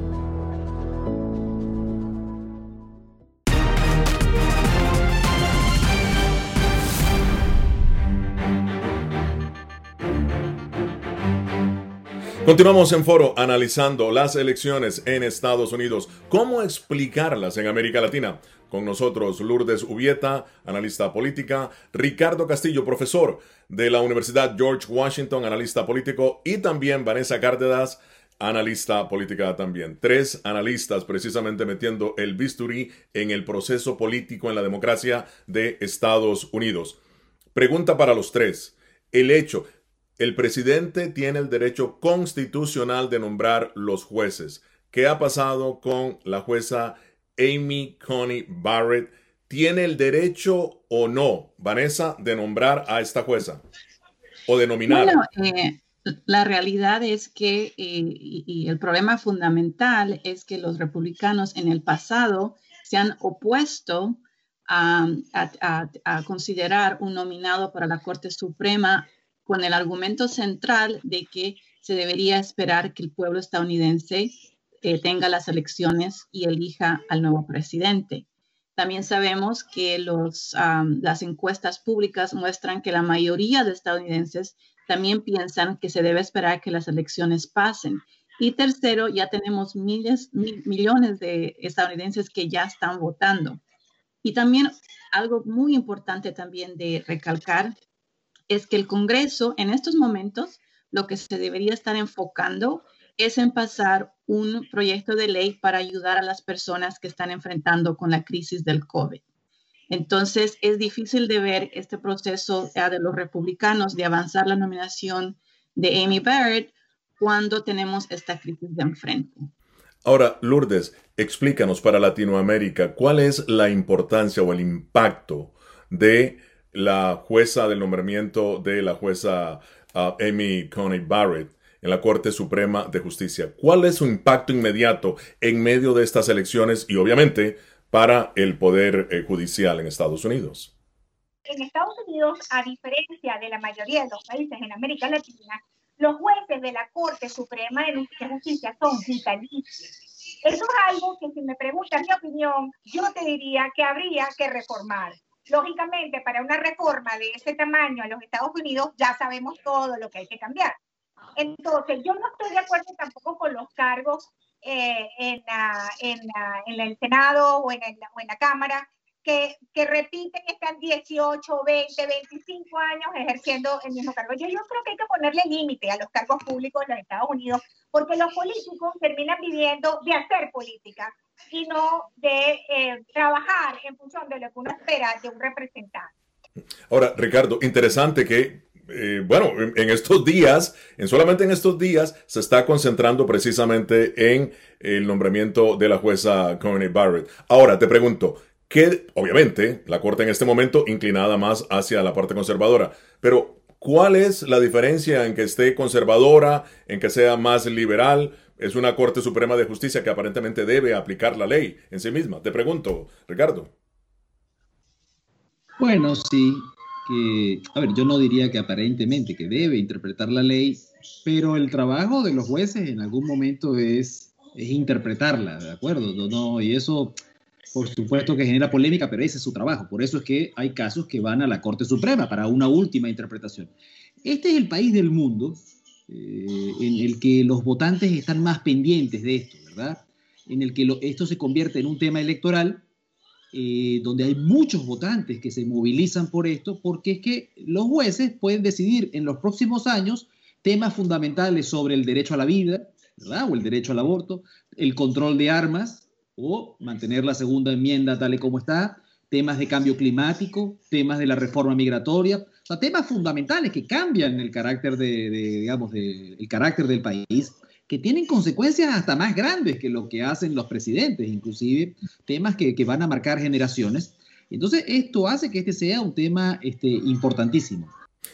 Continuamos en foro analizando las elecciones en Estados Unidos. ¿Cómo explicarlas en América Latina? Con nosotros Lourdes Ubieta, analista política, Ricardo Castillo, profesor de la Universidad George Washington, analista político, y también Vanessa Cárdenas, analista política también. Tres analistas precisamente metiendo el bisturí en el proceso político en la democracia de Estados Unidos. Pregunta para los tres. El hecho, el presidente tiene el derecho constitucional de nombrar los jueces. ¿Qué ha pasado con la jueza Amy Coney Barrett? ¿Tiene el derecho o no, Vanessa, de nombrar a esta jueza? O de nominar. Bueno, eh, la realidad es que, eh, y, el problema fundamental es que los republicanos en el pasado se han opuesto a, considerar un nominado para la Corte Suprema con el argumento central de que se debería esperar que el pueblo estadounidense eh, tenga las elecciones y elija al nuevo presidente. También sabemos que las encuestas públicas muestran que la mayoría de estadounidenses también piensan que se debe esperar que las elecciones pasen. Y tercero, ya tenemos miles, millones de estadounidenses que ya están votando. Y también algo muy importante también de recalcar es que el Congreso en estos momentos lo que se debería estar enfocando es en pasar un proyecto de ley para ayudar a las personas que están enfrentando con la crisis del COVID. Entonces, es difícil de ver este proceso de los republicanos de avanzar la nominación de Amy Barrett cuando tenemos esta crisis de enfrente. Ahora, Lourdes, explícanos para Latinoamérica cuál es la importancia o el impacto de la jueza del nombramiento de la jueza uh, Amy Coney Barrett en la Corte Suprema de Justicia. ¿Cuál es su impacto inmediato en medio de estas elecciones y obviamente para el Poder eh, Judicial en Estados Unidos. En Estados Unidos, a diferencia de la mayoría de los países en América Latina, los jueces de la Corte Suprema de Justicia son vitalicios. Eso es algo que si me preguntas mi opinión, yo te diría que habría que reformar. Lógicamente, para una reforma de ese tamaño en los Estados Unidos ya sabemos todo lo que hay que cambiar. Entonces, yo no estoy de acuerdo tampoco con los cargos eh, en, en, en, el Senado o en, o en la Cámara, que, que, repiten, están 18, 20, 25 años ejerciendo el mismo cargo. Yo, yo creo que hay que ponerle límite a los cargos públicos en los Estados Unidos, porque los políticos terminan viviendo de hacer política y no de eh, trabajar en función de lo que uno espera de un representante. Ahora, Ricardo, interesante que eh, bueno, en, estos días, en solamente en estos días, se está concentrando precisamente en el nombramiento de la jueza Coney Barrett. Ahora, te pregunto, que obviamente la Corte en este momento inclinada más hacia la parte conservadora, pero ¿cuál es la diferencia en que esté conservadora, en que sea más liberal? Es una Corte Suprema de Justicia que aparentemente debe aplicar la ley en sí misma. Te pregunto, Ricardo. Bueno, sí, a ver, yo no diría que aparentemente que debe interpretar la ley, pero el trabajo de los jueces en algún momento es, es interpretarla, ¿de acuerdo? No, y eso, por supuesto que genera polémica, pero ese es su trabajo. Por eso es que hay casos que van a la Corte Suprema para una última interpretación. Este es el país del mundo eh, en el que los votantes están más pendientes de esto, ¿verdad? En el que esto se convierte en un tema electoral eh, donde hay muchos votantes que se movilizan por esto, porque es que los jueces pueden decidir en los próximos años temas fundamentales sobre el derecho a la vida, ¿verdad? O el derecho al aborto, el control de armas, o mantener la segunda enmienda tal y como está, temas de cambio climático, temas de la reforma migratoria, o sea, temas fundamentales que cambian el carácter de, digamos, el carácter del país que tienen consecuencias hasta más grandes que lo que hacen los presidentes, inclusive temas que, van a marcar generaciones. Entonces, esto hace que este sea un tema este, importantísimo.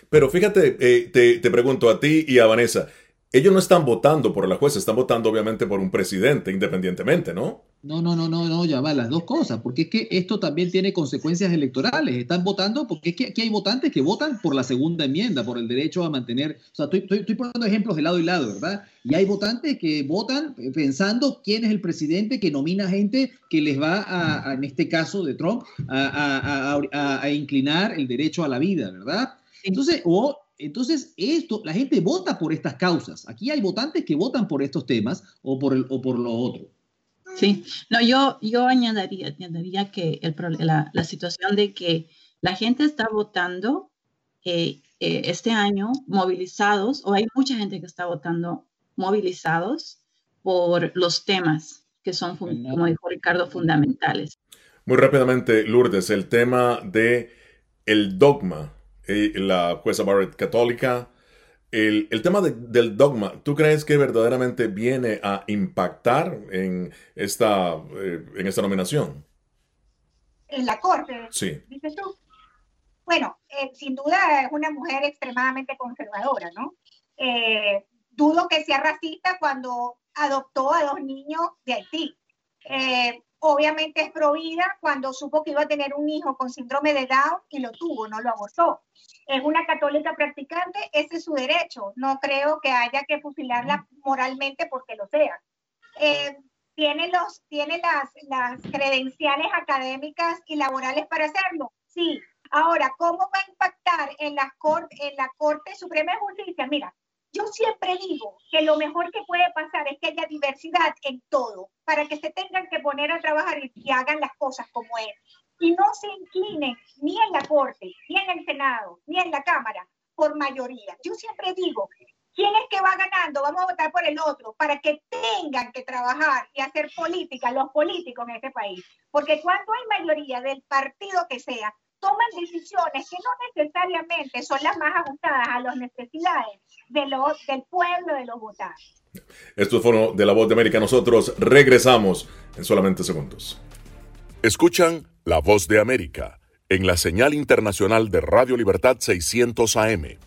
Pero fíjate, eh, te, te pregunto a ti y a Vanessa, ellos no están votando por la jueza, están votando obviamente por un presidente independientemente, ¿no? No, no, no, no, no, ya va, las dos cosas, porque es que esto también tiene consecuencias electorales. Están votando porque es que aquí hay votantes que votan por la segunda enmienda, por el derecho a mantener. O sea, estoy, estoy, poniendo ejemplos de lado y lado, ¿verdad? Y hay votantes que votan pensando quién es el presidente que nomina gente que les va a, en este caso de Trump, a, a, a, inclinar el derecho a la vida, ¿verdad? Entonces, o entonces, esto, la gente vota por estas causas. Aquí hay votantes que votan por estos temas o por, el, o por lo otro. Sí, no, yo, yo añadiría, añadiría que el, la, la, situación de que la gente está votando eh, eh, este año movilizados, o hay mucha gente que está votando movilizados por los temas que son, como dijo Ricardo, fundamentales. Muy rápidamente, Lourdes, el tema de el dogma, eh, la jueza Barrett católica, el, tema del dogma, ¿tú crees que verdaderamente viene a impactar en esta, eh, en esta nominación? En la Corte, sí. dices tú. Bueno, eh, sin duda es una mujer extremadamente conservadora, ¿no? Eh, dudo que sea racista cuando adoptó a dos niños de Haití. Obviamente es provida cuando supo que iba a tener un hijo con síndrome de Down y lo tuvo, no lo abortó es una católica practicante, ese es su derecho. No creo que haya que fusilarla moralmente porque lo sea. Eh, ¿Tiene, los, tiene las, las credenciales académicas y laborales para hacerlo? Sí. Ahora, ¿cómo va a impactar en la, corte, en la Corte Suprema de Justicia? Mira, yo siempre digo que lo mejor que puede pasar es que haya diversidad en todo, para que se tengan que poner a trabajar y, y hagan las cosas como es y no se incline ni en la Corte, ni en el Senado, ni en la Cámara por mayoría. Yo siempre digo, ¿quién es que va ganando? Vamos a votar por el otro para que tengan que trabajar y hacer política los políticos en este país. Porque cuando hay mayoría del partido que sea, toman decisiones que no necesariamente son las más ajustadas a las necesidades de los, del pueblo de los votantes. Esto fue de la voz de América. Nosotros regresamos en solamente segundos. Escuchan La Voz de América en la señal internacional de Radio Libertad 600 AM.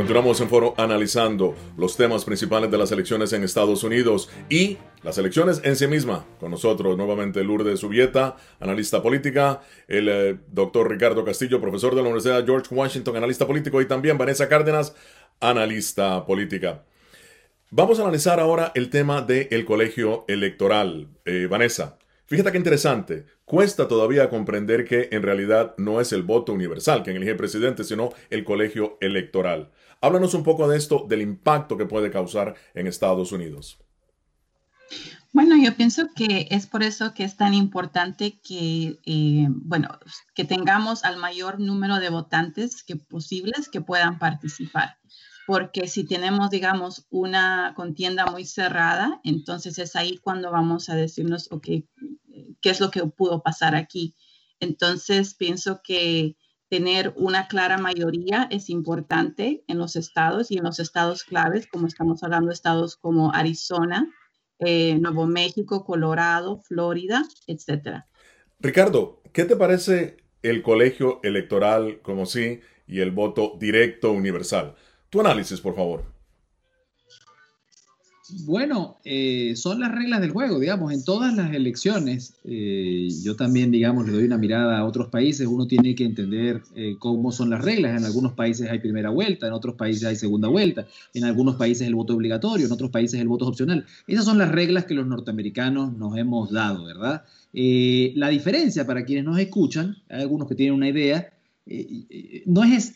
Continuamos en foro analizando los temas principales de las elecciones en Estados Unidos y las elecciones en sí misma. Con nosotros nuevamente Lourdes Subieta, analista política, el eh, doctor Ricardo Castillo, profesor de la Universidad George Washington, analista político, y también Vanessa Cárdenas, analista política. Vamos a analizar ahora el tema del colegio electoral. Eh, Vanessa, fíjate qué interesante. Cuesta todavía comprender que en realidad no es el voto universal que elige presidente, sino el colegio electoral. Háblanos un poco de esto, del impacto que puede causar en Estados Unidos. Bueno, yo pienso que es por eso que es tan importante que, eh, bueno, que tengamos al mayor número de votantes que posibles que puedan participar. Porque si tenemos, digamos, una contienda muy cerrada, entonces es ahí cuando vamos a decirnos, ok, ¿qué es lo que pudo pasar aquí? Entonces pienso que tener una clara mayoría es importante en los estados y en los estados claves, como estamos hablando estados como Arizona, eh, Nuevo México, Colorado, Florida, etcétera. Ricardo, ¿qué te parece el colegio electoral como sí y el voto directo universal? Tu análisis, por favor. Bueno, eh, son las reglas del juego, digamos, en todas las elecciones. Eh, yo también, digamos, le doy una mirada a otros países. Uno tiene que entender eh, cómo son las reglas. En algunos países hay primera vuelta, en otros países hay segunda vuelta, en algunos países el voto obligatorio, en otros países el voto opcional. Esas son las reglas que los norteamericanos nos hemos dado, ¿verdad? la diferencia para quienes nos escuchan, algunos que tienen una idea, no es,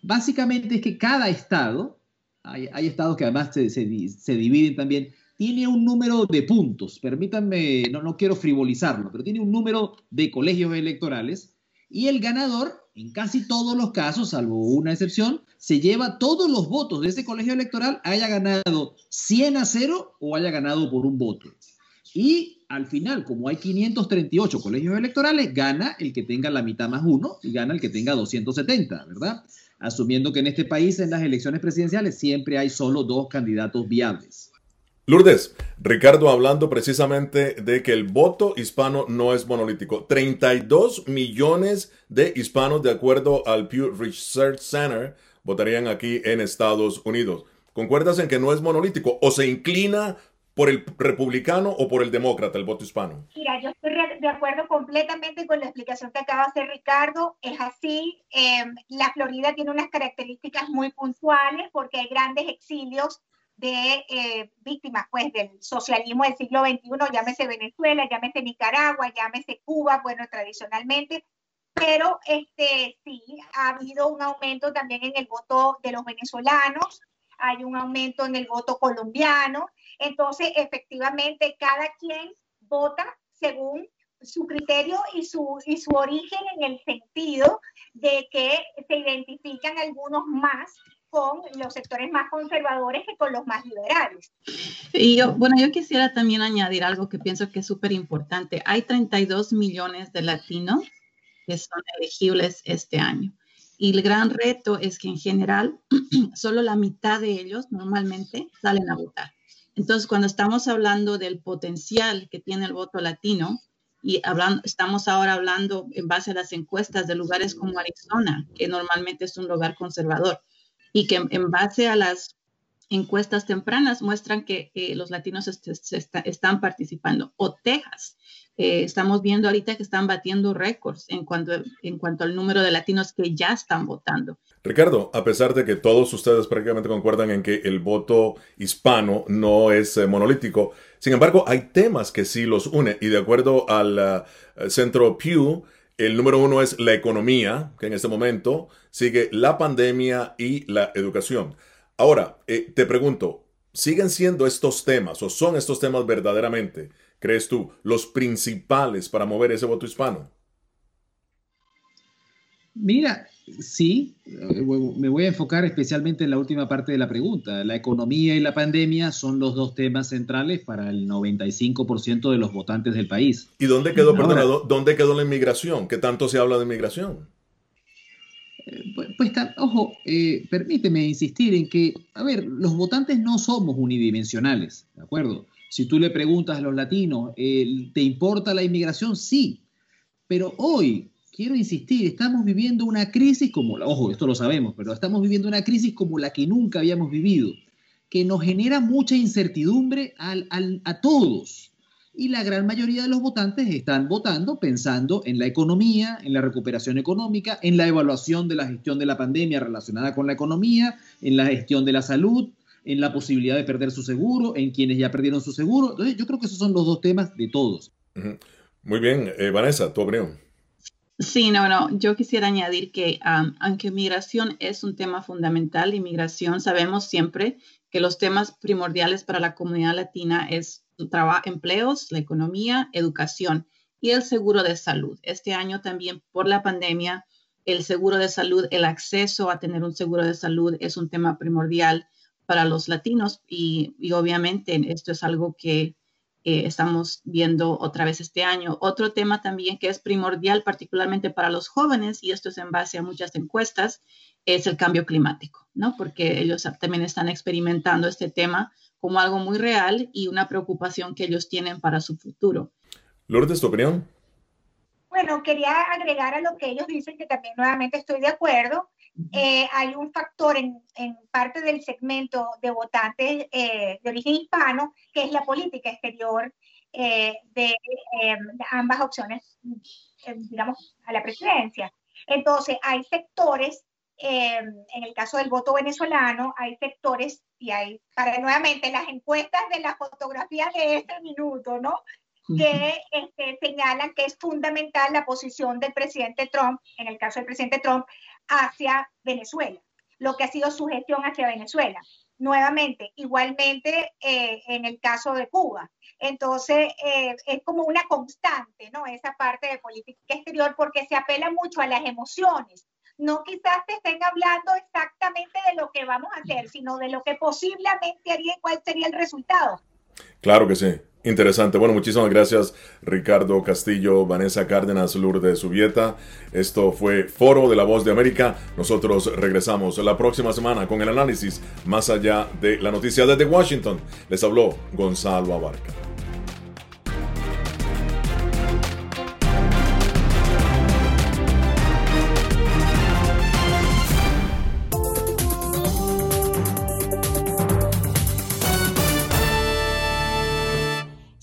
básicamente es que cada estado hay, estados que además se, se, dividen también, tiene un número de puntos, permítanme, no, no quiero frivolizarlo, pero tiene un número de colegios electorales y el ganador, en casi todos los casos, salvo una excepción, se lleva todos los votos de ese colegio electoral, haya ganado 100 a 0 o haya ganado por un voto. Y al final, como hay 538 colegios electorales, gana el que tenga la mitad más uno y gana el que tenga 270, ¿verdad? Asumiendo que en este país en las elecciones presidenciales siempre hay solo dos candidatos viables. Lourdes, Ricardo hablando precisamente de que el voto hispano no es monolítico. 32 millones de hispanos, de acuerdo al Pew Research Center, votarían aquí en Estados Unidos. ¿Concuerdas en que no es monolítico o se inclina por el republicano o por el demócrata, el voto hispano? Mira, yo estoy de acuerdo completamente con la explicación que acaba de hacer Ricardo. Es así, em, la Florida tiene unas características muy puntuales porque hay grandes exilios de eh, víctimas pues del socialismo del siglo XXI, llámese Venezuela, llámese Nicaragua, llámese Cuba, bueno, tradicionalmente, pero este sí ha habido un aumento también en el voto de los venezolanos, hay un aumento en el voto colombiano, entonces, efectivamente, cada quien vota según su criterio y su, y su origen en el sentido de que se identifican algunos más con los sectores más conservadores que con los más liberales. Y yo, bueno, yo quisiera también añadir algo que pienso que es súper importante. Hay 32 millones de latinos que son elegibles este año. Y el gran reto es que en general solo la mitad de ellos normalmente salen a votar. Entonces, cuando estamos hablando del potencial que tiene el voto latino, y hablando, estamos ahora hablando en base a las encuestas de lugares como Arizona, que normalmente es un lugar conservador, y que en base a las encuestas tempranas muestran que los latinos están participando, o Texas. Eh, estamos viendo ahorita que están batiendo récords en cuanto, en cuanto al número de latinos que ya están votando. Ricardo, a pesar de que todos ustedes prácticamente concuerdan en que el voto hispano no es eh, monolítico, sin embargo, hay temas que sí los unen y de acuerdo al uh, centro Pew, el número uno es la economía, que en este momento sigue la pandemia y la educación. Ahora, eh, te pregunto, ¿siguen siendo estos temas o son estos temas verdaderamente, crees tú, los principales para mover ese voto hispano? Mira, sí, eh, me voy a enfocar especialmente en la última parte de la pregunta. La economía y la pandemia son los dos temas centrales para el 95% de los votantes del país. ¿Y dónde quedó, dónde quedó la inmigración? ¿Qué tanto se habla de inmigración? Pues, pues ojo, eh, permíteme insistir en que, a ver, los votantes no somos unidimensionales, ¿de acuerdo? Si tú le preguntas a los latinos, ¿te importa la inmigración? Sí, pero hoy, quiero insistir, estamos viviendo una crisis como, la, ojo, esto lo sabemos, pero estamos viviendo una crisis como la que nunca habíamos vivido, que nos genera mucha incertidumbre a todos, y la gran mayoría de los votantes están votando pensando en la economía, en la recuperación económica, en la evaluación de la gestión de la pandemia relacionada con la economía, en la gestión de la salud, en la posibilidad de perder su seguro, en quienes ya perdieron su seguro. Entonces, yo creo que esos son los dos temas de todos. Muy bien, eh, Vanessa, tu opinión. Sí, no, no, yo quisiera añadir que aunque migración es un tema fundamental, inmigración sabemos siempre que los temas primordiales para la comunidad latina es empleos, la economía, educación y el seguro de salud. Este año también por la pandemia, el seguro de salud, el acceso a tener un seguro de salud es un tema primordial para los latinos y, obviamente esto es algo que eh, estamos viendo otra vez este año. Otro tema también que es primordial particularmente para los jóvenes y esto es en base a muchas encuestas es el cambio climático, ¿no? Porque ellos también están experimentando este tema como algo muy real y una preocupación que ellos tienen para su futuro. Lourdes, ¿tu opinión? Bueno, quería agregar a lo que ellos dicen, que también nuevamente estoy de acuerdo, eh, hay un factor en, en, parte del segmento de votantes eh, de origen hispano, que es la política exterior eh, de, de, ambas opciones, digamos, a la presidencia. Entonces, hay sectores, en el caso del voto venezolano, hay sectores y hay, para nuevamente, las encuestas de la fotografía de este minuto, ¿no? que este, señalan que es fundamental la posición del presidente Trump, en el caso del presidente Trump, hacia Venezuela, lo que ha sido su gestión hacia Venezuela. Nuevamente, igualmente eh, en el caso de Cuba. Entonces, eh, es como una constante, ¿no? Esa parte de política exterior, porque se apela mucho a las emociones. No quizás te estén hablando exactamente de lo que vamos a hacer, sino de lo que posiblemente haría y cuál sería el resultado. Claro que sí. Interesante. Bueno, muchísimas gracias Ricardo Castillo, Vanessa Cárdenas, Lourdes Subieta. Esto fue Foro de la Voz de América. Nosotros regresamos la próxima semana con el análisis más allá de la noticia desde Washington. Les habló Gonzalo Abarca.